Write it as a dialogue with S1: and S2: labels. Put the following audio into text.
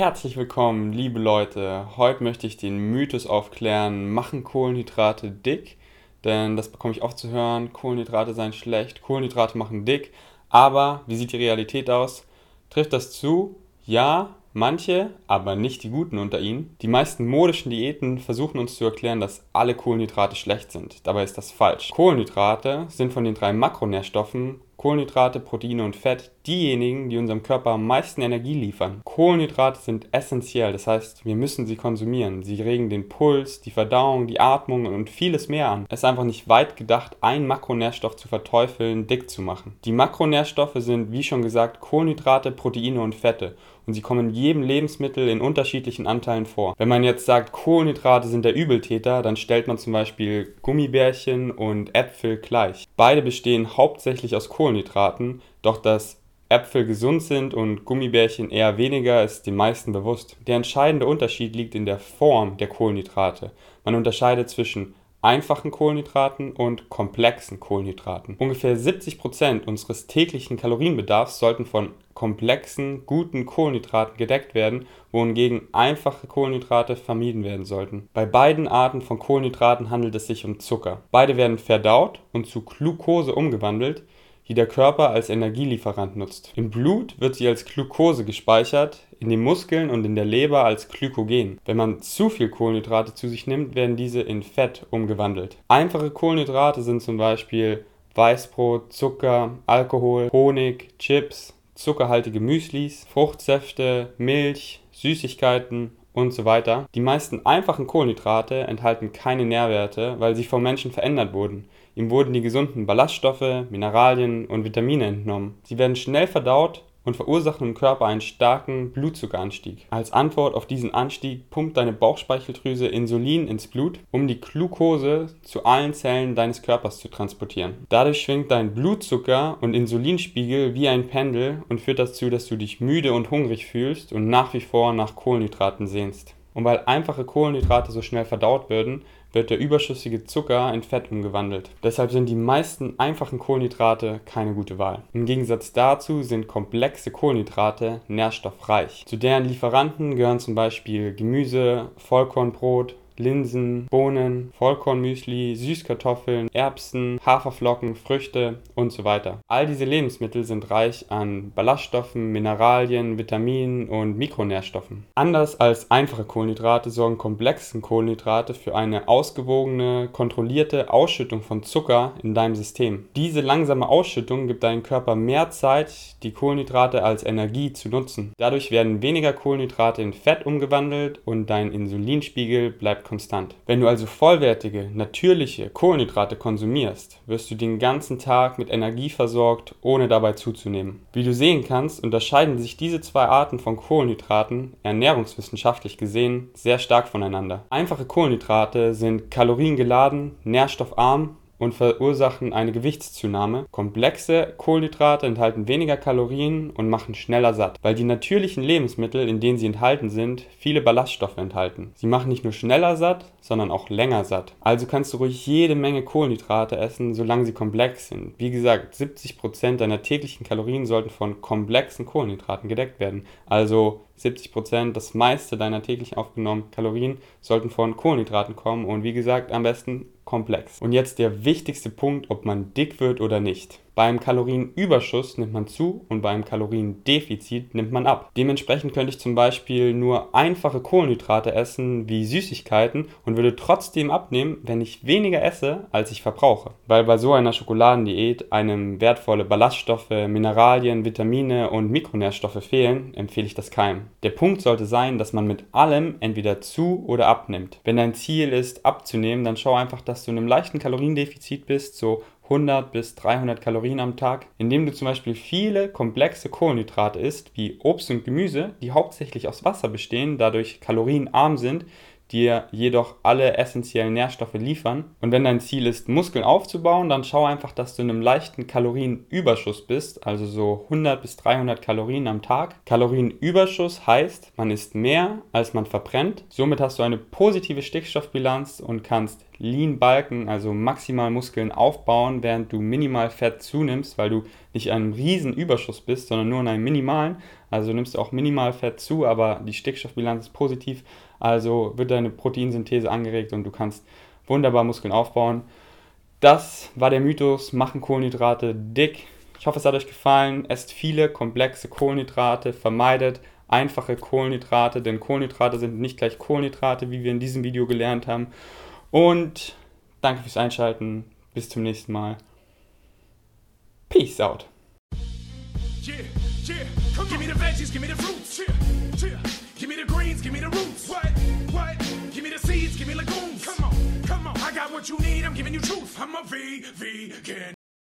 S1: Herzlich willkommen, liebe Leute. Heute möchte ich den Mythos aufklären, machen Kohlenhydrate dick? Denn das bekomme ich oft zu hören, Kohlenhydrate seien schlecht, Kohlenhydrate machen dick. Aber wie sieht die Realität aus? Trifft das zu? Ja, manche, aber nicht die guten unter ihnen. Die meisten modischen Diäten versuchen uns zu erklären, dass alle Kohlenhydrate schlecht sind. Dabei ist das falsch. Kohlenhydrate sind von den drei Makronährstoffen Kohlenhydrate, Proteine und Fett diejenigen, die unserem Körper am meisten Energie liefern. Kohlenhydrate sind essentiell, das heißt, wir müssen sie konsumieren. Sie regen den Puls, die Verdauung, die Atmung und vieles mehr an. Es ist einfach nicht weit gedacht, einen Makronährstoff zu verteufeln, dick zu machen. Die Makronährstoffe sind, wie schon gesagt, Kohlenhydrate, Proteine und Fette und sie kommen in jedem Lebensmittel in unterschiedlichen Anteilen vor. Wenn man jetzt sagt, Kohlenhydrate sind der Übeltäter, dann stellt man zum Beispiel Gummibärchen und Äpfel gleich. Beide bestehen hauptsächlich aus Kohlenhydraten, doch dass Äpfel gesund sind und Gummibärchen eher weniger, ist den meisten bewusst. Der entscheidende Unterschied liegt in der Form der Kohlenhydrate. Man unterscheidet zwischen einfachen Kohlenhydraten und komplexen Kohlenhydraten. Ungefähr 70% unseres täglichen Kalorienbedarfs sollten von komplexen, guten Kohlenhydraten gedeckt werden, wohingegen einfache Kohlenhydrate vermieden werden sollten. Bei beiden Arten von Kohlenhydraten handelt es sich um Zucker. Beide werden verdaut und zu Glucose umgewandelt, die der Körper als Energielieferant nutzt. Im Blut wird sie als Glucose gespeichert, in den Muskeln und in der Leber als Glykogen. Wenn man zu viel Kohlenhydrate zu sich nimmt, werden diese in Fett umgewandelt. Einfache Kohlenhydrate sind zum Beispiel Weißbrot, Zucker, Alkohol, Honig, Chips, zuckerhaltige Müslis, Fruchtsäfte, Milch, Süßigkeiten und so weiter. Die meisten einfachen Kohlenhydrate enthalten keine Nährwerte, weil sie vom Menschen verändert wurden. Ihm wurden die gesunden Ballaststoffe, Mineralien und Vitamine entnommen. Sie werden schnell verdaut und verursachen im Körper einen starken Blutzuckeranstieg. Als Antwort auf diesen Anstieg pumpt deine Bauchspeicheldrüse Insulin ins Blut, um die Glucose zu allen Zellen deines Körpers zu transportieren. Dadurch schwingt dein Blutzucker und Insulinspiegel wie ein Pendel und führt dazu, dass du dich müde und hungrig fühlst und nach wie vor nach Kohlenhydraten sehnst. Und weil einfache Kohlenhydrate so schnell verdaut werden, wird der überschüssige Zucker in Fett umgewandelt. Deshalb sind die meisten einfachen Kohlenhydrate keine gute Wahl. Im Gegensatz dazu sind komplexe Kohlenhydrate nährstoffreich. Zu deren Lieferanten gehören zum Beispiel Gemüse, Vollkornbrot, Linsen, Bohnen, Vollkornmüsli, Süßkartoffeln, Erbsen, Haferflocken, Früchte und so weiter. All diese Lebensmittel sind reich an Ballaststoffen, Mineralien, Vitaminen und Mikronährstoffen. Anders als einfache Kohlenhydrate sorgen komplexe Kohlenhydrate für eine ausgewogene, kontrollierte Ausschüttung von Zucker in deinem System. Diese langsame Ausschüttung gibt deinem Körper mehr Zeit, die Kohlenhydrate als Energie zu nutzen. Dadurch werden weniger Kohlenhydrate in Fett umgewandelt und dein Insulinspiegel bleibt konstant. Wenn du also vollwertige, natürliche Kohlenhydrate konsumierst, wirst du den ganzen Tag mit Energie versorgt, ohne dabei zuzunehmen. Wie du sehen kannst, unterscheiden sich diese zwei Arten von Kohlenhydraten ernährungswissenschaftlich gesehen sehr stark voneinander. Einfache Kohlenhydrate sind kaloriengeladen, nährstoffarm und verursachen eine Gewichtszunahme. Komplexe Kohlenhydrate enthalten weniger Kalorien und machen schneller satt, weil die natürlichen Lebensmittel, in denen sie enthalten sind, viele Ballaststoffe enthalten. Sie machen nicht nur schneller satt, sondern auch länger satt. Also kannst du ruhig jede Menge Kohlenhydrate essen, solange sie komplex sind. Wie gesagt, 70% deiner täglichen Kalorien sollten von komplexen Kohlenhydraten gedeckt werden. Also 70%, das meiste deiner täglich aufgenommenen Kalorien sollten von Kohlenhydraten kommen und wie gesagt, am besten komplex. Und jetzt der wichtigste Punkt, ob man dick wird oder nicht. Beim Kalorienüberschuss nimmt man zu und beim Kaloriendefizit nimmt man ab. Dementsprechend könnte ich zum Beispiel nur einfache Kohlenhydrate essen wie Süßigkeiten und würde trotzdem abnehmen, wenn ich weniger esse, als ich verbrauche. Weil bei so einer Schokoladendiät einem wertvolle Ballaststoffe, Mineralien, Vitamine und Mikronährstoffe fehlen, empfehle ich das keinem. Der Punkt sollte sein, dass man mit allem entweder zu oder abnimmt. Wenn dein Ziel ist, abzunehmen, dann schau einfach, dass du in einem leichten Kaloriendefizit bist, so 100 bis 300 Kalorien am Tag, indem du zum Beispiel viele komplexe Kohlenhydrate isst, wie Obst und Gemüse, die hauptsächlich aus Wasser bestehen, dadurch kalorienarm sind, dir jedoch alle essentiellen Nährstoffe liefern. Und wenn dein Ziel ist, Muskeln aufzubauen, dann schau einfach, dass du in einem leichten Kalorienüberschuss bist, also so 100 bis 300 Kalorien am Tag. Kalorienüberschuss heißt, man isst mehr, als man verbrennt. Somit hast du eine positive Stickstoffbilanz und kannst Lean Balken, also maximal Muskeln aufbauen, während du minimal Fett zunimmst, weil du nicht in einem riesen Überschuss bist, sondern nur in einem minimalen. Also nimmst du auch minimal Fett zu, aber die Stickstoffbilanz ist positiv. Also wird deine Proteinsynthese angeregt und du kannst wunderbar Muskeln aufbauen. Das war der Mythos, machen Kohlenhydrate dick. Ich hoffe, es hat euch gefallen. Esst viele komplexe Kohlenhydrate, vermeidet einfache Kohlenhydrate, denn Kohlenhydrate sind nicht gleich Kohlenhydrate, wie wir in diesem Video gelernt haben. Und danke fürs Einschalten. Bis zum nächsten Mal. Peace out. Give me the veggies, give me the fruits. Give me the greens, give me the roots. What? What? Give me the seeds, give me legumes. Come on, come on. I got what you need. I'm giving you truth. I'm a V, vegan.